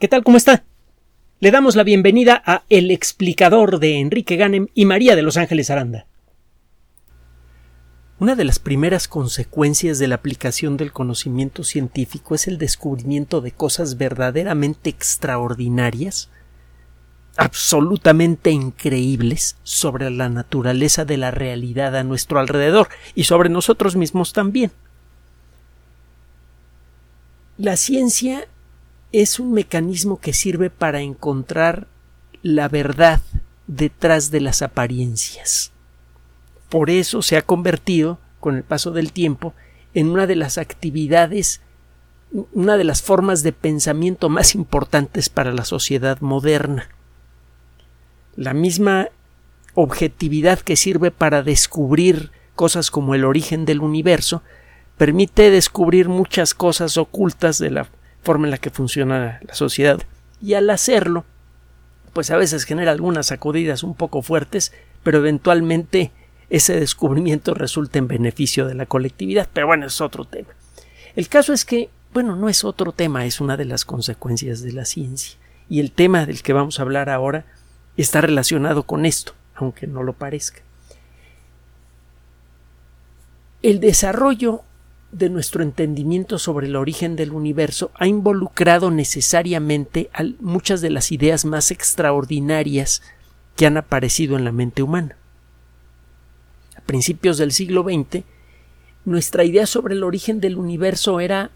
¿Qué tal? ¿Cómo está? Le damos la bienvenida a El explicador de Enrique Ganem y María de Los Ángeles Aranda. Una de las primeras consecuencias de la aplicación del conocimiento científico es el descubrimiento de cosas verdaderamente extraordinarias, absolutamente increíbles sobre la naturaleza de la realidad a nuestro alrededor y sobre nosotros mismos también. La ciencia es un mecanismo que sirve para encontrar la verdad detrás de las apariencias. Por eso se ha convertido, con el paso del tiempo, en una de las actividades, una de las formas de pensamiento más importantes para la sociedad moderna. La misma objetividad que sirve para descubrir cosas como el origen del universo, permite descubrir muchas cosas ocultas de la forma en la que funciona la sociedad. Y al hacerlo, pues a veces genera algunas sacudidas un poco fuertes, pero eventualmente ese descubrimiento resulta en beneficio de la colectividad. Pero bueno, es otro tema. El caso es que, bueno, no es otro tema, es una de las consecuencias de la ciencia. Y el tema del que vamos a hablar ahora está relacionado con esto, aunque no lo parezca. El desarrollo de nuestro entendimiento sobre el origen del universo ha involucrado necesariamente a muchas de las ideas más extraordinarias que han aparecido en la mente humana. A principios del siglo XX, nuestra idea sobre el origen del universo era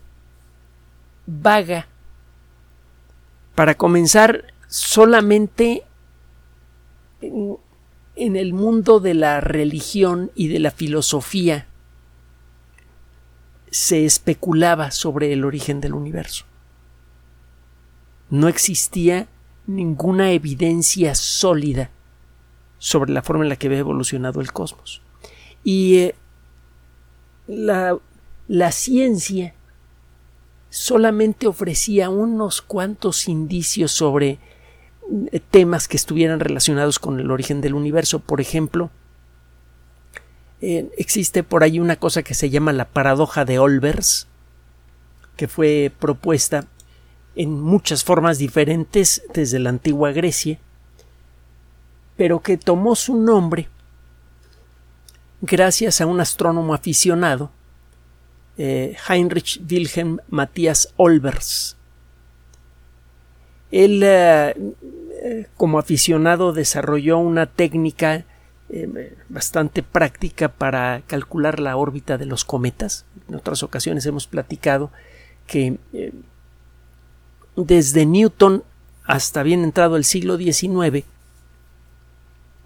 vaga. Para comenzar, solamente en, en el mundo de la religión y de la filosofía se especulaba sobre el origen del universo. No existía ninguna evidencia sólida sobre la forma en la que había evolucionado el cosmos. Y eh, la, la ciencia solamente ofrecía unos cuantos indicios sobre eh, temas que estuvieran relacionados con el origen del universo. Por ejemplo, eh, existe por ahí una cosa que se llama la paradoja de Olbers, que fue propuesta en muchas formas diferentes desde la antigua Grecia, pero que tomó su nombre gracias a un astrónomo aficionado, eh, Heinrich Wilhelm Matthias Olbers. Él, eh, como aficionado, desarrolló una técnica eh, bastante práctica para calcular la órbita de los cometas. En otras ocasiones hemos platicado que eh, desde Newton hasta bien entrado el siglo XIX,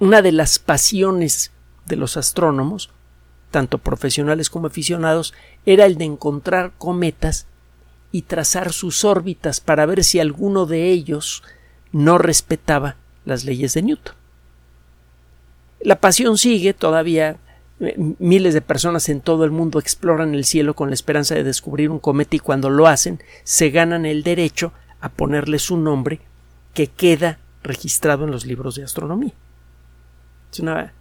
una de las pasiones de los astrónomos, tanto profesionales como aficionados, era el de encontrar cometas y trazar sus órbitas para ver si alguno de ellos no respetaba las leyes de Newton. La pasión sigue, todavía eh, miles de personas en todo el mundo exploran el cielo con la esperanza de descubrir un cometa y cuando lo hacen se ganan el derecho a ponerle su nombre que queda registrado en los libros de astronomía. Es una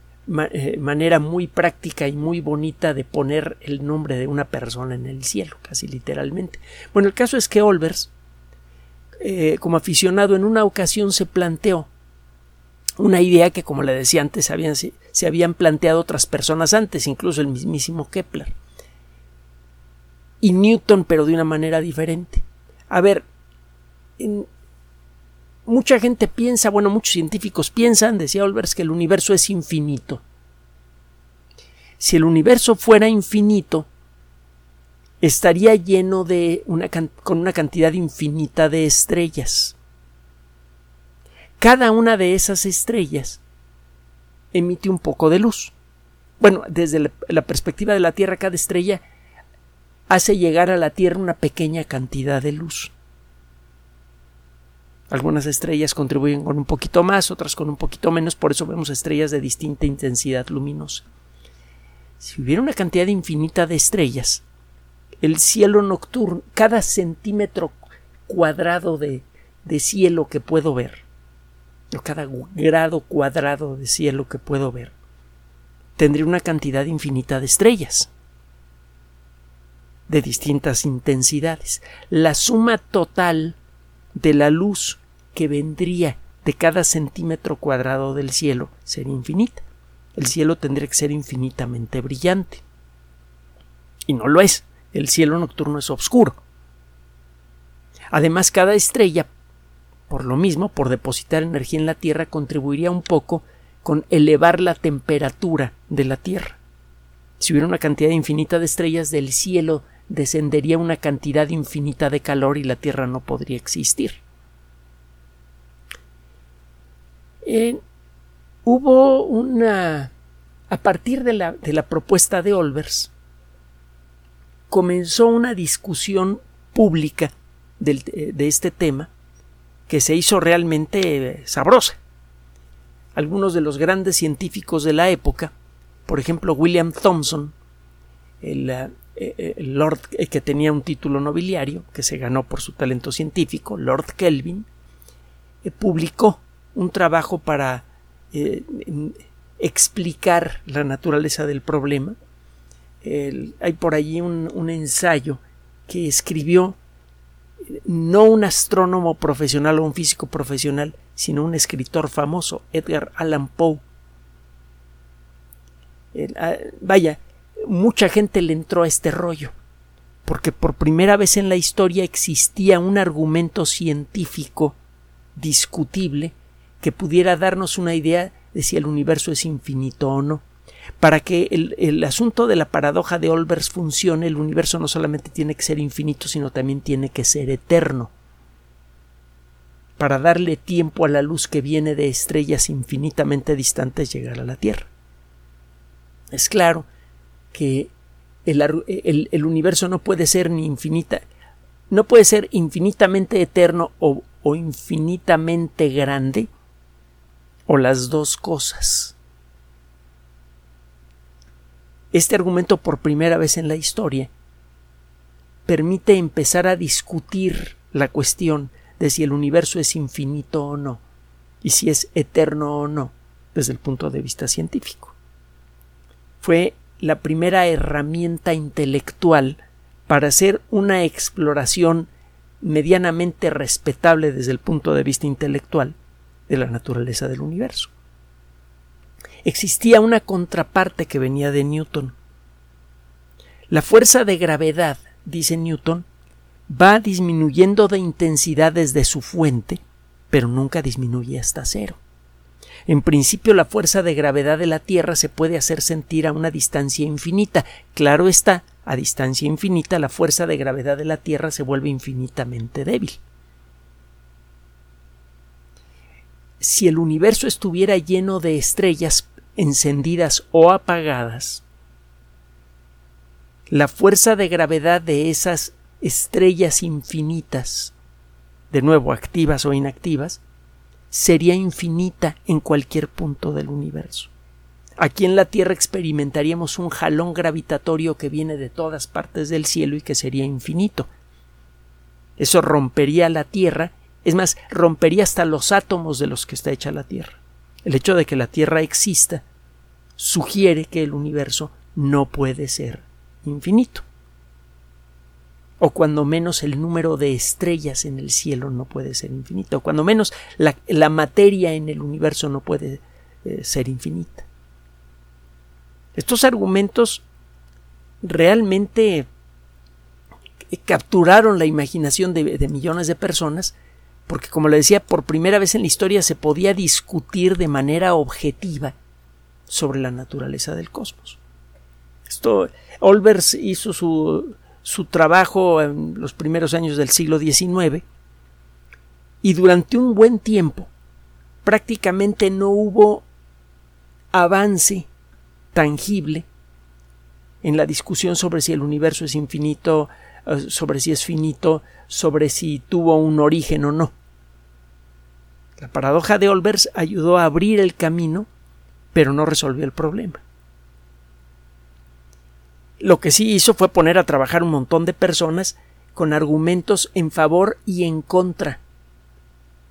eh, manera muy práctica y muy bonita de poner el nombre de una persona en el cielo, casi literalmente. Bueno, el caso es que Olbers, eh, como aficionado, en una ocasión se planteó una idea que, como le decía antes, se, habían planteado otras personas antes, incluso el mismísimo Kepler. Y Newton, pero de una manera diferente. A ver, mucha gente piensa, bueno, muchos científicos piensan, decía Olbers, que el universo es infinito. Si el universo fuera infinito, estaría lleno de una, con una cantidad infinita de estrellas. Cada una de esas estrellas emite un poco de luz. Bueno, desde la, perspectiva de la Tierra, cada estrella hace llegar a la Tierra una pequeña cantidad de luz. Algunas estrellas contribuyen con un poquito más, otras con un poquito menos, por eso vemos estrellas de distinta intensidad luminosa. Si hubiera una cantidad infinita de estrellas, el cielo nocturno, cada centímetro cuadrado de cielo que puedo ver, cada grado cuadrado de cielo que puedo ver, tendría una cantidad infinita de estrellas de distintas intensidades. La suma total de la luz que vendría de cada centímetro cuadrado del cielo sería infinita. El cielo tendría que ser infinitamente brillante. Y no lo es. El cielo nocturno es oscuro. Además, cada estrella, por lo mismo, por depositar energía en la Tierra, contribuiría un poco con elevar la temperatura de la Tierra. Si hubiera una cantidad infinita de estrellas del cielo, descendería una cantidad infinita de calor y la Tierra no podría existir. hubo una... A partir de la, de la propuesta de Olbers, comenzó una discusión pública de este tema que se hizo realmente sabrosa. Algunos de los grandes científicos de la época, por ejemplo William Thomson, el, eh, eh, Lord eh, que tenía un título nobiliario que se ganó por su talento científico, Lord Kelvin, publicó un trabajo para explicar la naturaleza del problema. hay por allí un, ensayo que escribió no un astrónomo profesional o un físico profesional, sino un escritor famoso, Edgar Allan Poe. Ah, vaya, mucha gente le entró a este rollo, porque por primera vez en la historia existía un argumento científico discutible que pudiera darnos una idea de si el universo es infinito o no. Para que el, asunto de la paradoja de Olbers funcione, el universo no solamente tiene que ser infinito, sino también tiene que ser eterno. Para darle tiempo a la luz que viene de estrellas infinitamente distantes llegar a la Tierra. Es claro que el, el universo no puede ser ni infinita, no puede ser infinitamente eterno o, o infinitamente grande o las dos cosas. Este argumento por primera vez en la historia permite empezar a discutir la cuestión de si el universo es infinito o no, y si es eterno o no, desde el punto de vista científico. Fue la primera herramienta intelectual para hacer una exploración medianamente respetable desde el punto de vista intelectual de la naturaleza del universo. Existía una contraparte que venía de Newton. La fuerza de gravedad, dice Newton, va disminuyendo de intensidad desde su fuente, pero nunca disminuye hasta cero. En principio la fuerza de gravedad de la Tierra se puede hacer sentir a una distancia infinita. Claro está, a distancia infinita la fuerza de gravedad de la Tierra se vuelve infinitamente débil. Si el universo estuviera lleno de estrellas encendidas o apagadas, la fuerza de gravedad de esas estrellas infinitas, de nuevo activas o inactivas, sería infinita en cualquier punto del universo. Aquí en la Tierra experimentaríamos un jalón gravitatorio que viene de todas partes del cielo y que sería infinito. Eso rompería la Tierra es más, rompería hasta los átomos de los que está hecha la Tierra. El hecho de que la Tierra exista sugiere que el universo no puede ser infinito. O cuando menos el número de estrellas en el cielo no puede ser infinito. O cuando menos la, materia en el universo no puede eh, ser infinita. Estos argumentos realmente capturaron la imaginación de millones de personas porque como le decía, por primera vez en la historia se podía discutir de manera objetiva sobre la naturaleza del cosmos. Esto, Olbers hizo su, su trabajo en los primeros años del siglo XIX y durante un buen tiempo prácticamente no hubo avance tangible en la discusión sobre si el universo es infinito, eh, sobre si es finito, sobre si tuvo un origen o no. La paradoja de Olbers ayudó a abrir el camino, pero no resolvió el problema. Lo que sí hizo fue poner a trabajar un montón de personas con argumentos en favor y en contra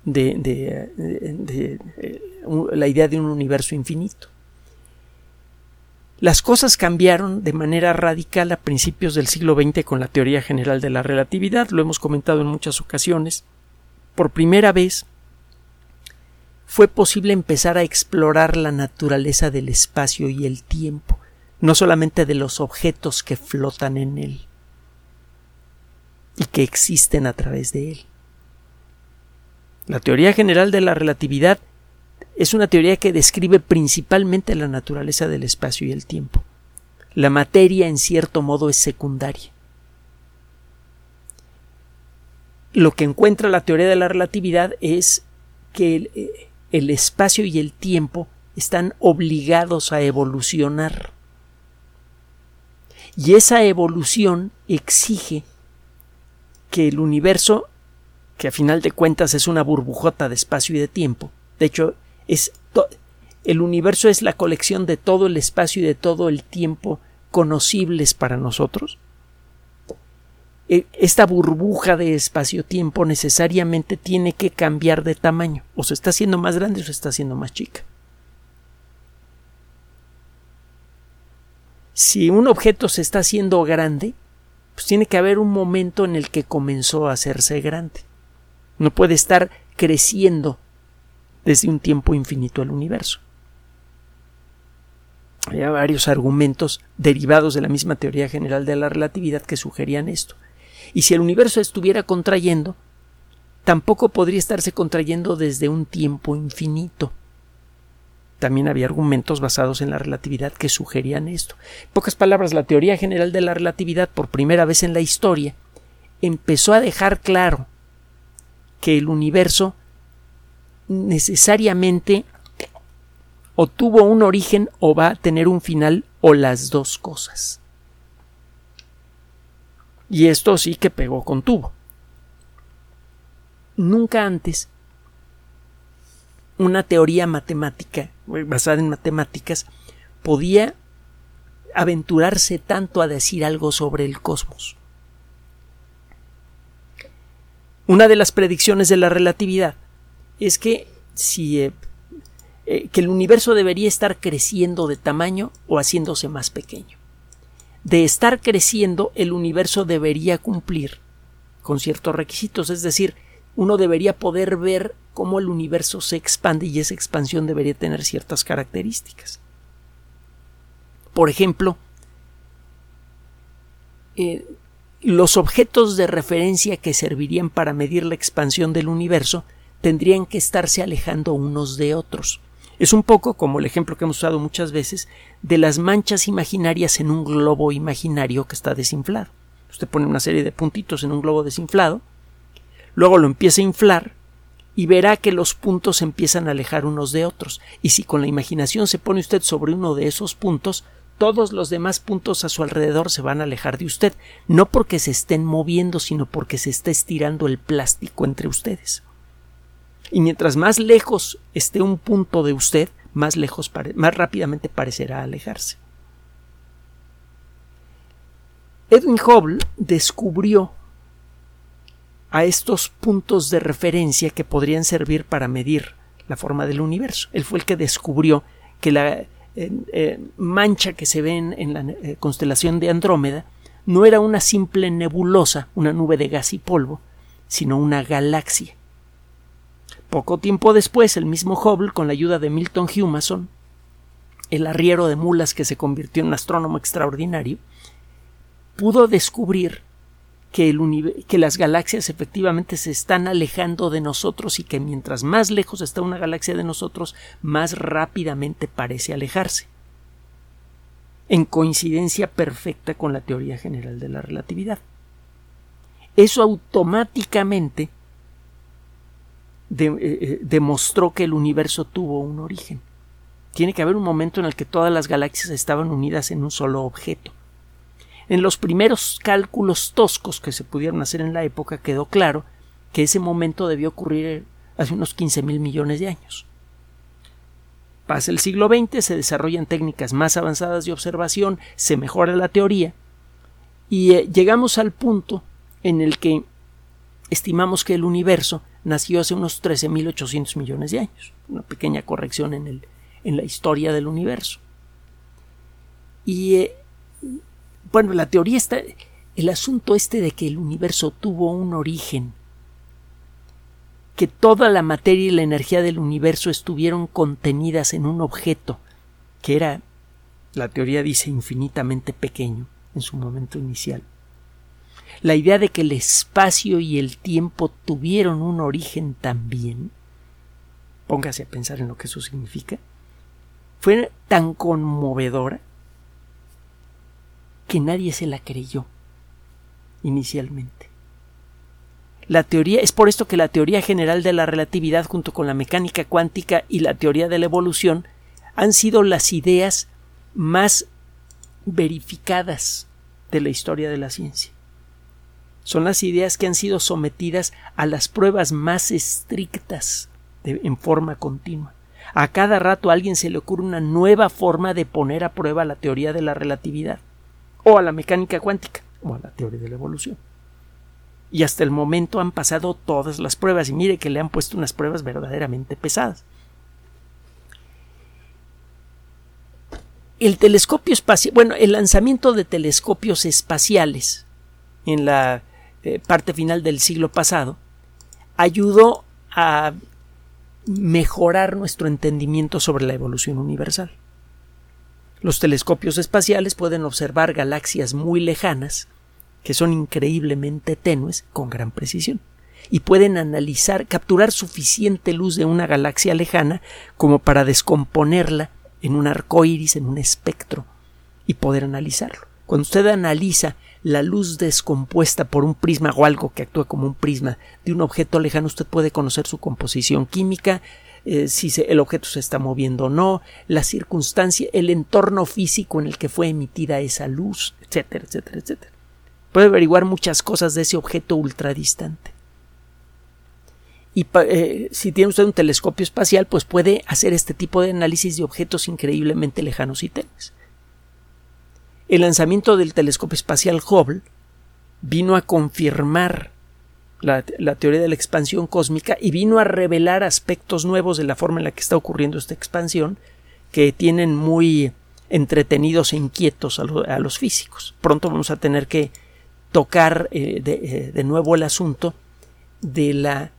de, de, eh, la idea de un universo infinito. Las cosas cambiaron de manera radical a principios del siglo XX con la teoría general de la relatividad, lo hemos comentado en muchas ocasiones. por primera vez fue posible empezar a explorar la naturaleza del espacio y el tiempo, no solamente de los objetos que flotan en él y que existen a través de él. La teoría general de la relatividad es una teoría que describe principalmente la naturaleza del espacio y el tiempo. La materia en cierto modo es secundaria. Lo que encuentra la teoría de la relatividad es que el, espacio y el tiempo están obligados a evolucionar. Y esa evolución exige que el universo, que a final de cuentas es una burbujota de espacio y de tiempo, de hecho, es el universo es la colección de todo el espacio y de todo el tiempo conocibles para nosotros. E, esta burbuja de espacio-tiempo necesariamente tiene que cambiar de tamaño. O se está haciendo más grande o se está haciendo más chica. Si un objeto se está haciendo grande, pues tiene que haber un momento en el que comenzó a hacerse grande. No puede estar creciendo desde un tiempo infinito el universo. Hay varios argumentos derivados de la misma teoría general de la relatividad que sugerían esto. Y si el universo estuviera contrayendo, tampoco podría estarse contrayendo desde un tiempo infinito. También había argumentos basados en la relatividad que sugerían esto. En pocas palabras, la teoría general de la relatividad, por primera vez en la historia, empezó a dejar claro que el universo necesariamente o tuvo un origen o va a tener un final o las dos cosas. Y esto sí que pegó con tubo. Nunca antes una teoría matemática basada en matemáticas podía aventurarse tanto a decir algo sobre el cosmos. Una de las predicciones de la relatividad es que si eh, eh, que el universo debería estar creciendo de tamaño o haciéndose más pequeño de estar creciendo, el universo debería cumplir con ciertos requisitos, es decir, uno debería poder ver cómo el universo se expande y esa expansión debería tener ciertas características. Por ejemplo, eh, los objetos de referencia que servirían para medir la expansión del universo tendrían que estarse alejando unos de otros. Es un poco como el ejemplo que hemos usado muchas veces de las manchas imaginarias en un globo imaginario que está desinflado. Usted pone una serie de puntitos en un globo desinflado, luego lo empieza a inflar y verá que los puntos empiezan a alejar unos de otros. Y si con la imaginación se pone usted sobre uno de esos puntos, todos los demás puntos a su alrededor se van a alejar de usted, no porque se estén moviendo, sino porque se está estirando el plástico entre ustedes y mientras más lejos esté un punto de usted, más lejos más rápidamente parecerá alejarse. Edwin Hubble descubrió a estos puntos de referencia que podrían servir para medir la forma del universo. Él fue el que descubrió que la eh, eh, mancha que se ve en, la eh, constelación de Andrómeda no era una simple nebulosa, una nube de gas y polvo, sino una galaxia. Poco tiempo después, el mismo Hubble, con la ayuda de Milton Humason, el arriero de mulas que se convirtió en un astrónomo extraordinario, pudo descubrir que, que, las galaxias efectivamente se están alejando de nosotros y que mientras más lejos está una galaxia de nosotros, más rápidamente parece alejarse. En coincidencia perfecta con la teoría general de la relatividad. Eso automáticamente eh, eh, demostró que el universo tuvo un origen. Tiene que haber un momento en el que todas las galaxias estaban unidas en un solo objeto. En los primeros cálculos toscos que se pudieron hacer en la época quedó claro que ese momento debió ocurrir hace unos 15 mil millones de años. Pasa el siglo XX, se desarrollan técnicas más avanzadas de observación, se mejora la teoría y eh, llegamos al punto en el que estimamos que el universo nació hace unos 13.800 millones de años. Una pequeña corrección en, el, en la historia del universo. Y eh, bueno, la teoría está. El asunto este de que el universo tuvo un origen que toda la materia y la energía del universo estuvieron contenidas en un objeto que era, la teoría dice, infinitamente pequeño en su momento inicial. La idea de que el espacio y el tiempo tuvieron un origen también, póngase a pensar en lo que eso significa, fue tan conmovedora que nadie se la creyó inicialmente. La teoría es por esto que la teoría general de la relatividad junto con la mecánica cuántica y la teoría de la evolución han sido las ideas más verificadas de la historia de la ciencia. Son las ideas que han sido sometidas a las pruebas más estrictas en forma continua. A cada rato a alguien se le ocurre una nueva forma de poner a prueba la teoría de la relatividad, o a la mecánica cuántica, o a la teoría de la evolución. Y hasta el momento han pasado todas las pruebas, y mire que le han puesto unas pruebas verdaderamente pesadas. El telescopio espacial, bueno, el lanzamiento de telescopios espaciales en la eh, parte final del siglo pasado ayudó a mejorar nuestro entendimiento sobre la evolución universal. Los telescopios espaciales pueden observar galaxias muy lejanas, que son increíblemente tenues, con gran precisión, y pueden analizar, capturar suficiente luz de una galaxia lejana como para descomponerla en un arco iris, en un espectro, y poder analizarlo. Cuando usted analiza la luz descompuesta por un prisma o algo que actúa como un prisma de un objeto lejano, usted puede conocer su composición química, eh, si el objeto se está moviendo o no, la circunstancia, el entorno físico en el que fue emitida esa luz, etcétera, etcétera, etcétera. Puede averiguar muchas cosas de ese objeto ultradistante. Y eh, si tiene usted un telescopio espacial, pues puede hacer este tipo de análisis de objetos increíblemente lejanos y tenues. El lanzamiento del telescopio espacial Hubble vino a confirmar la, teoría de la expansión cósmica y vino a revelar aspectos nuevos de la forma en la que está ocurriendo esta expansión que tienen muy entretenidos e inquietos a, los físicos. Pronto vamos a tener que tocar eh, eh, de, nuevo el asunto de la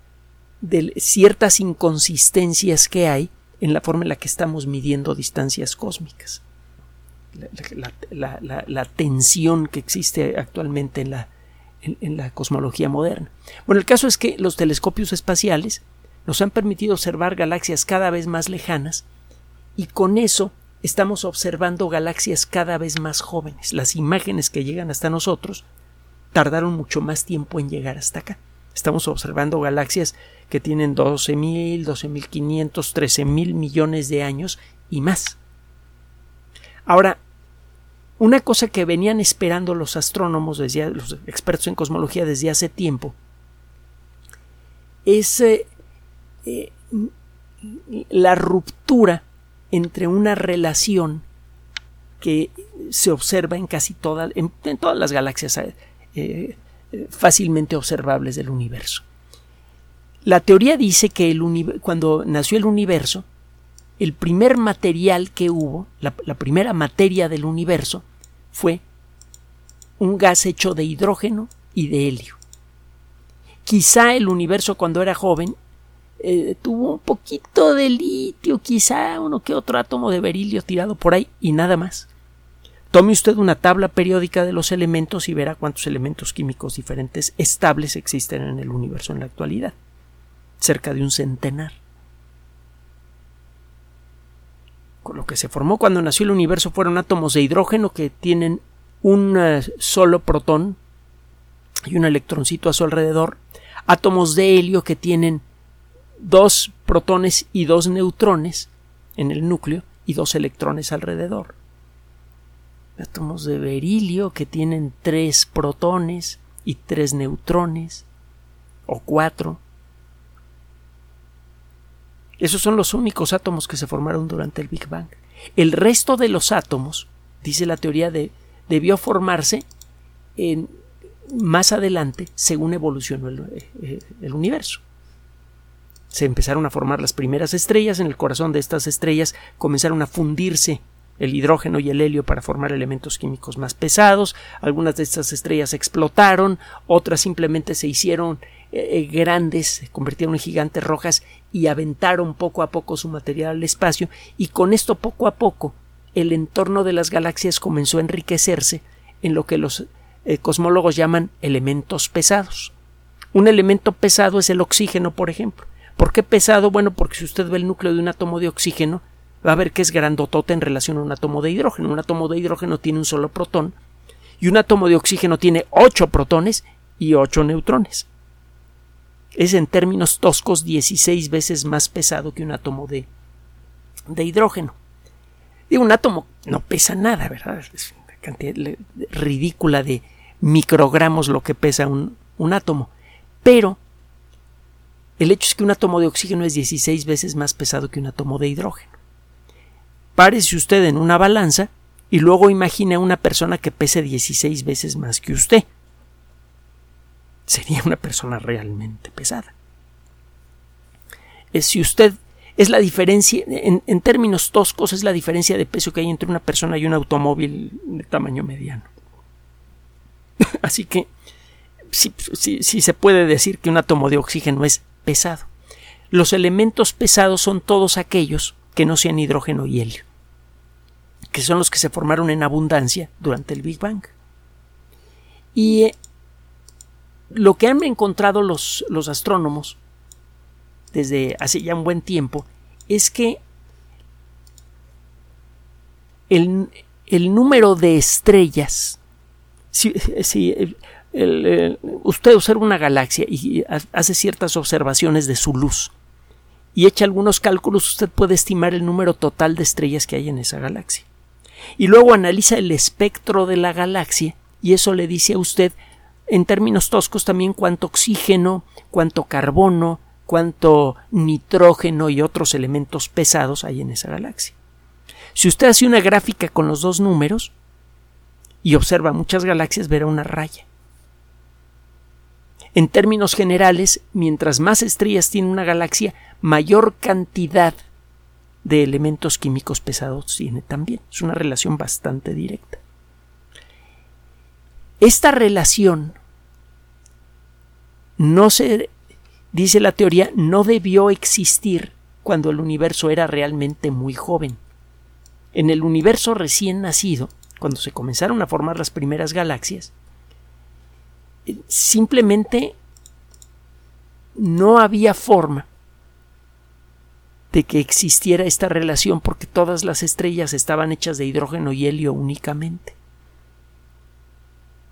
de ciertas inconsistencias que hay en la forma en la que estamos midiendo distancias cósmicas la, tensión que existe actualmente en la, en, la cosmología moderna. Bueno, el caso es que los telescopios espaciales nos han permitido observar galaxias cada vez más lejanas y con eso estamos observando galaxias cada vez más jóvenes. Las imágenes que llegan hasta nosotros tardaron mucho más tiempo en llegar hasta acá. Estamos observando galaxias que tienen 12.000, 12.500, 13.000 millones de años y más. Ahora, una cosa que venían esperando los astrónomos, desde, los expertos en cosmología desde hace tiempo, es eh, eh, la ruptura entre una relación que se observa en casi todas, en, todas las galaxias eh, fácilmente observables del universo. La teoría dice que cuando nació el universo, el primer material que hubo, la, primera materia del universo, fue un gas hecho de hidrógeno y de helio. Quizá el universo cuando era joven eh, tuvo un poquito de litio, quizá uno que otro átomo de berilio tirado por ahí y nada más. Tome usted una tabla periódica de los elementos y verá cuántos elementos químicos diferentes estables existen en el universo en la actualidad. Cerca de un centenar. Lo que se formó cuando nació el universo fueron átomos de hidrógeno que tienen un eh, solo protón y un electroncito a su alrededor, átomos de helio que tienen dos protones y dos neutrones en el núcleo y dos electrones alrededor. Átomos de berilio que tienen tres protones y tres neutrones o cuatro esos son los únicos átomos que se formaron durante el Big Bang. El resto de los átomos, dice la teoría, de, debió formarse en, más adelante según evolucionó el, eh, el universo. Se empezaron a formar las primeras estrellas, en el corazón de estas estrellas comenzaron a fundirse el hidrógeno y el helio para formar elementos químicos más pesados. Algunas de estas estrellas explotaron, otras simplemente se hicieron eh, eh, grandes, se convirtieron en gigantes rojas y aventaron poco a poco su material al espacio y con esto poco a poco el entorno de las galaxias comenzó a enriquecerse en lo que los eh, cosmólogos llaman elementos pesados. Un elemento pesado es el oxígeno, por ejemplo. ¿Por qué pesado? Bueno, porque si usted ve el núcleo de un átomo de oxígeno, va a ver que es grandotote en relación a un átomo de hidrógeno. Un átomo de hidrógeno tiene un solo protón y un átomo de oxígeno tiene ocho protones y ocho neutrones. Es en términos toscos 16 veces más pesado que un átomo de, de hidrógeno. Y un átomo no pesa nada, ¿verdad? Es una cantidad ridícula de microgramos lo que pesa un, un átomo. Pero el hecho es que un átomo de oxígeno es 16 veces más pesado que un átomo de hidrógeno. Párese usted en una balanza y luego imagine a una persona que pese 16 veces más que usted. Sería una persona realmente pesada. Es si usted es la diferencia, en, en, términos toscos, es la diferencia de peso que hay entre una persona y un automóvil de tamaño mediano. Así que sí, se puede decir que un átomo de oxígeno es pesado. Los elementos pesados son todos aquellos que no sean hidrógeno y helio, que son los que se formaron en abundancia durante el Big Bang. Y eh, lo que han encontrado los, los astrónomos desde hace ya un buen tiempo es que el, el número de estrellas, si, si, usted observa una galaxia y hace ciertas observaciones de su luz y echa algunos cálculos, usted puede estimar el número total de estrellas que hay en esa galaxia. Y luego analiza el espectro de la galaxia y eso le dice a usted en términos toscos también cuánto oxígeno, cuánto carbono, cuánto nitrógeno y otros elementos pesados hay en esa galaxia. Si usted hace una gráfica con los dos números y observa muchas galaxias, verá una raya. En términos generales, mientras más estrellas tiene una galaxia, mayor cantidad de elementos químicos pesados tiene también. Es una relación bastante directa. Esta relación no se, dice la teoría, no debió existir cuando el universo era realmente muy joven. En el universo recién nacido, cuando se comenzaron a formar las primeras galaxias, simplemente no había forma de que existiera esta relación porque todas las estrellas estaban hechas de hidrógeno y helio únicamente.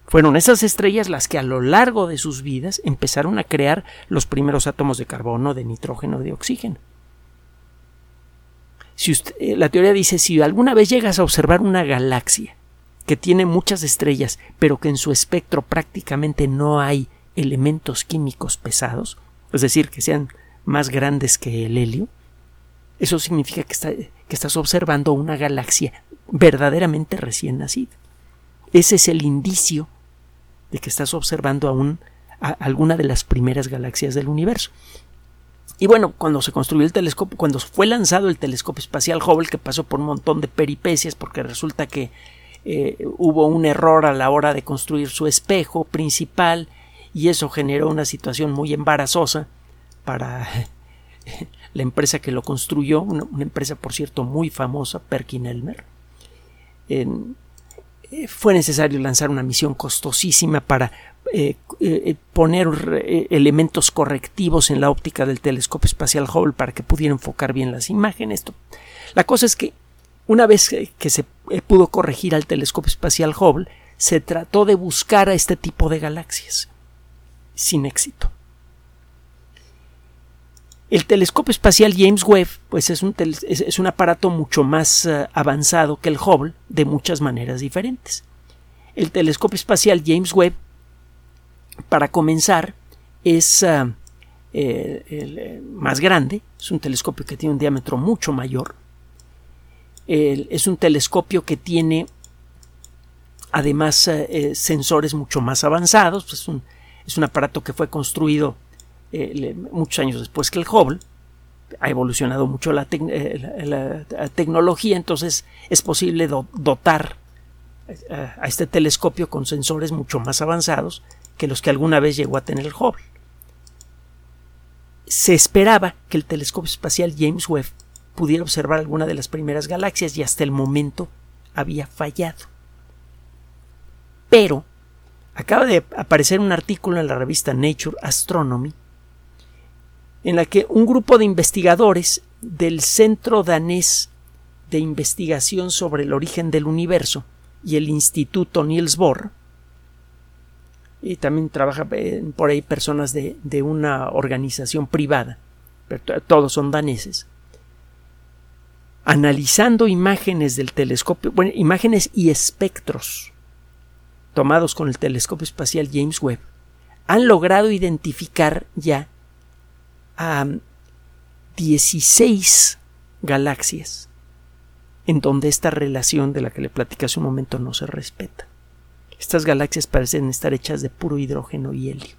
Fueron esas estrellas las que a lo largo de sus vidas empezaron a crear los primeros átomos de carbono, de nitrógeno, de oxígeno. Si eh, la teoría dice si alguna vez llegas a observar una galaxia que tiene muchas estrellas, pero que en su espectro prácticamente no hay elementos químicos pesados, es decir, que sean más grandes que el helio, eso significa que, estás observando una galaxia verdaderamente recién nacida. Ese es el indicio de que estás observando a alguna de las primeras galaxias del universo. Y bueno, cuando se construyó el telescopio, cuando fue lanzado el telescopio espacial Hubble, que pasó por un montón de peripecias, porque resulta que eh, hubo un error a la hora de construir su espejo principal y eso generó una situación muy embarazosa para la empresa que lo construyó, una, empresa por cierto muy famosa, Perkin Elmer. Eh, fue necesario lanzar una misión costosísima para eh, poner elementos correctivos en la óptica del telescopio espacial Hubble para que pudiera enfocar bien las imágenes. La cosa es que una vez que se eh, pudo corregir al telescopio espacial Hubble, se trató de buscar a este tipo de galaxias, sin éxito. El telescopio espacial James Webb pues es, un, es, un aparato mucho más uh, avanzado que el Hubble de muchas maneras diferentes. El telescopio espacial James Webb, para comenzar, es uh, el, el, más grande, es un telescopio que tiene un diámetro mucho mayor, es un telescopio que tiene además eh, eh, sensores mucho más avanzados. Pues es, un, es, un, aparato que fue construido eh, muchos años después que el Hubble. ha evolucionado mucho la, eh, tecnología, entonces es posible dotar eh, a este telescopio con sensores mucho más avanzados que los que alguna vez llegó a tener el Hubble. Se esperaba que el telescopio espacial James Webb pudiera observar alguna de las primeras galaxias y hasta el momento había fallado. Pero acaba de aparecer un artículo en la revista Nature Astronomy en la que un grupo de investigadores del Centro Danés de Investigación sobre el Origen del Universo y el Instituto Niels Bohr, y también trabaja eh, por ahí personas de, de una organización privada, pero todos son daneses, analizando imágenes del telescopio, bueno, imágenes y espectros tomados con el telescopio espacial James Webb, han logrado identificar ya a 16 galaxias en donde esta relación de la que le platicé hace un momento no se respeta. Estas galaxias parecen estar hechas de puro hidrógeno y helio.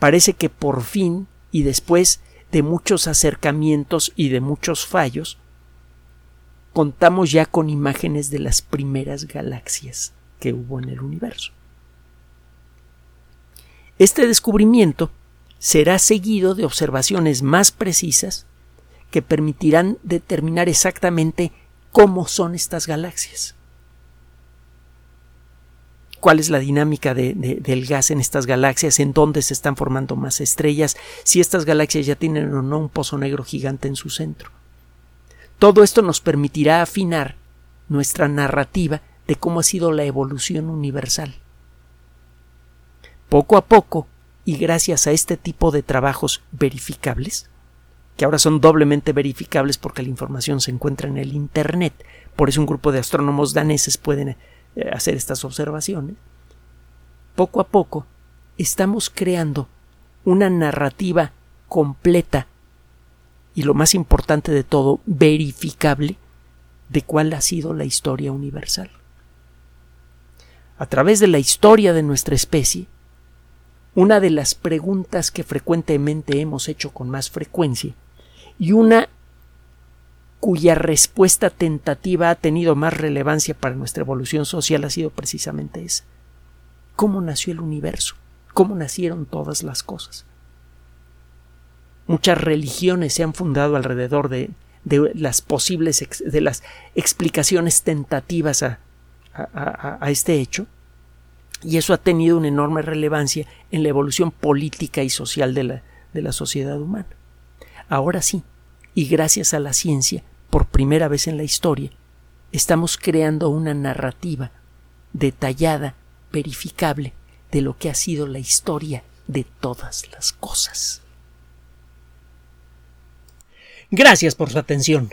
Parece que por fin y después de muchos acercamientos y de muchos fallos, contamos ya con imágenes de las primeras galaxias que hubo en el universo. Este descubrimiento será seguido de observaciones más precisas que permitirán determinar exactamente cómo son estas galaxias. cuál es la dinámica del gas en estas galaxias, en dónde se están formando más estrellas, si estas galaxias ya tienen o no un pozo negro gigante en su centro. Todo esto nos permitirá afinar nuestra narrativa de cómo ha sido la evolución universal. Poco a poco, y gracias a este tipo de trabajos verificables, que ahora son doblemente verificables porque la información se encuentra en el Internet, por eso un grupo de astrónomos daneses pueden eh, hacer estas observaciones, poco a poco estamos creando una narrativa completa y lo más importante de todo, verificable de cuál ha sido la historia universal. A través de la historia de nuestra especie, una de las preguntas que frecuentemente hemos hecho con más frecuencia y una cuya respuesta tentativa ha tenido más relevancia para nuestra evolución social ha sido precisamente esa. ¿Cómo nació el universo? ¿Cómo nacieron todas las cosas? Muchas religiones se han fundado alrededor de, las posibles de las explicaciones tentativas a, a este hecho y eso ha tenido una enorme relevancia en la evolución política y social de la, de la sociedad humana. Ahora sí, y gracias a la ciencia, por primera vez en la historia, estamos creando una narrativa detallada, verificable, de lo que ha sido la historia de todas las cosas. Gracias por su atención.